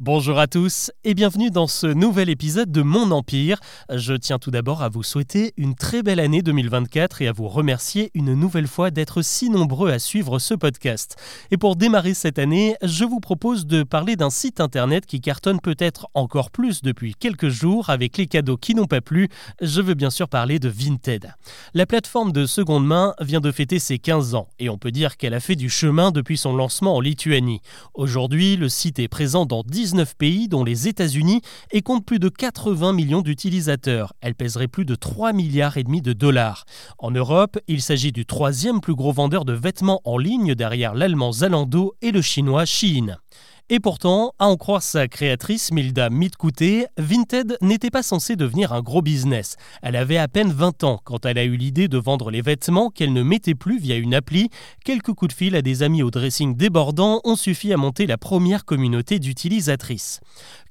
Bonjour à tous et bienvenue dans ce nouvel épisode de Mon Empire. Je tiens tout d'abord à vous souhaiter une très belle année 2024 et à vous remercier une nouvelle fois d'être si nombreux à suivre ce podcast. Et pour démarrer cette année, je vous propose de parler d'un site internet qui cartonne peut-être encore plus depuis quelques jours avec les cadeaux qui n'ont pas plu. Je veux bien sûr parler de Vinted. La plateforme de seconde main vient de fêter ses 15 ans et on peut dire qu'elle a fait du chemin depuis son lancement en Lituanie. Aujourd'hui, le site est présent dans 10 19 pays, dont les États-Unis, et compte plus de 80 millions d'utilisateurs. Elle pèserait plus de 3 milliards et demi de dollars. En Europe, il s'agit du troisième plus gros vendeur de vêtements en ligne derrière l'allemand Zalando et le chinois Shein. Et pourtant, à en croire sa créatrice Milda Mitkouté, Vinted n'était pas censé devenir un gros business. Elle avait à peine 20 ans quand elle a eu l'idée de vendre les vêtements qu'elle ne mettait plus via une appli. Quelques coups de fil à des amis au dressing débordant ont suffi à monter la première communauté d'utilisatrices.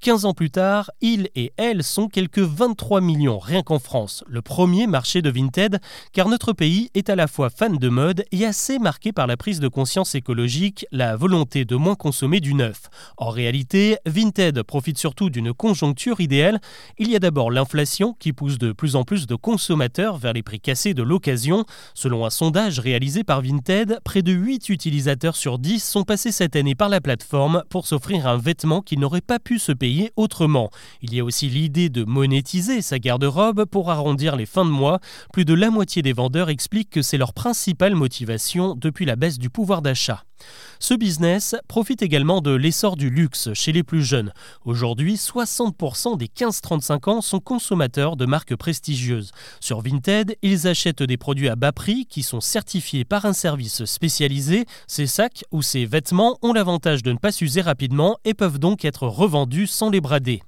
15 ans plus tard, ils et elles sont quelques 23 millions rien qu'en France, le premier marché de Vinted, car notre pays est à la fois fan de mode et assez marqué par la prise de conscience écologique, la volonté de moins consommer du neuf. En réalité, Vinted profite surtout d'une conjoncture idéale. Il y a d'abord l'inflation qui pousse de plus en plus de consommateurs vers les prix cassés de l'occasion. Selon un sondage réalisé par Vinted, près de 8 utilisateurs sur 10 sont passés cette année par la plateforme pour s'offrir un vêtement qu'ils n'auraient pas pu se payer autrement. Il y a aussi l'idée de monétiser sa garde-robe pour arrondir les fins de mois. Plus de la moitié des vendeurs expliquent que c'est leur principale motivation depuis la baisse du pouvoir d'achat. Ce business profite également de l'essor du luxe chez les plus jeunes. Aujourd'hui, 60% des 15-35 ans sont consommateurs de marques prestigieuses. Sur Vinted, ils achètent des produits à bas prix qui sont certifiés par un service spécialisé. Ces sacs ou ces vêtements ont l'avantage de ne pas s'user rapidement et peuvent donc être revendus sans les brader.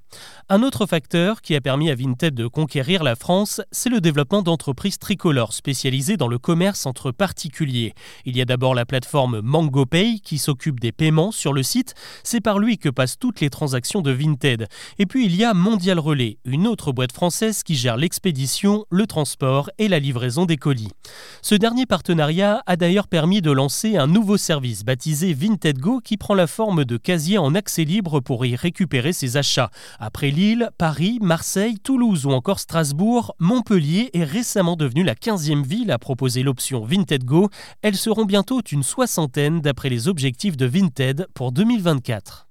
Un autre facteur qui a permis à Vinted de conquérir la France, c'est le développement d'entreprises tricolores spécialisées dans le commerce entre particuliers. Il y a d'abord la plateforme MangoPay qui s'occupe des paiements sur le site. C'est par lui que passent toutes les transactions de Vinted. Et puis il y a Mondial Relais, une autre boîte française qui gère l'expédition, le transport et la livraison des colis. Ce dernier partenariat a d'ailleurs permis de lancer un nouveau service baptisé Vinted Go qui prend la forme de casier en accès libre pour y récupérer ses achats. Après Lille, Paris, Marseille, Toulouse ou encore Strasbourg, Montpellier est récemment devenue la 15e ville à proposer l'option Vinted Go. Elles seront bientôt une soixantaine d'après les objectifs de Vinted pour 2024.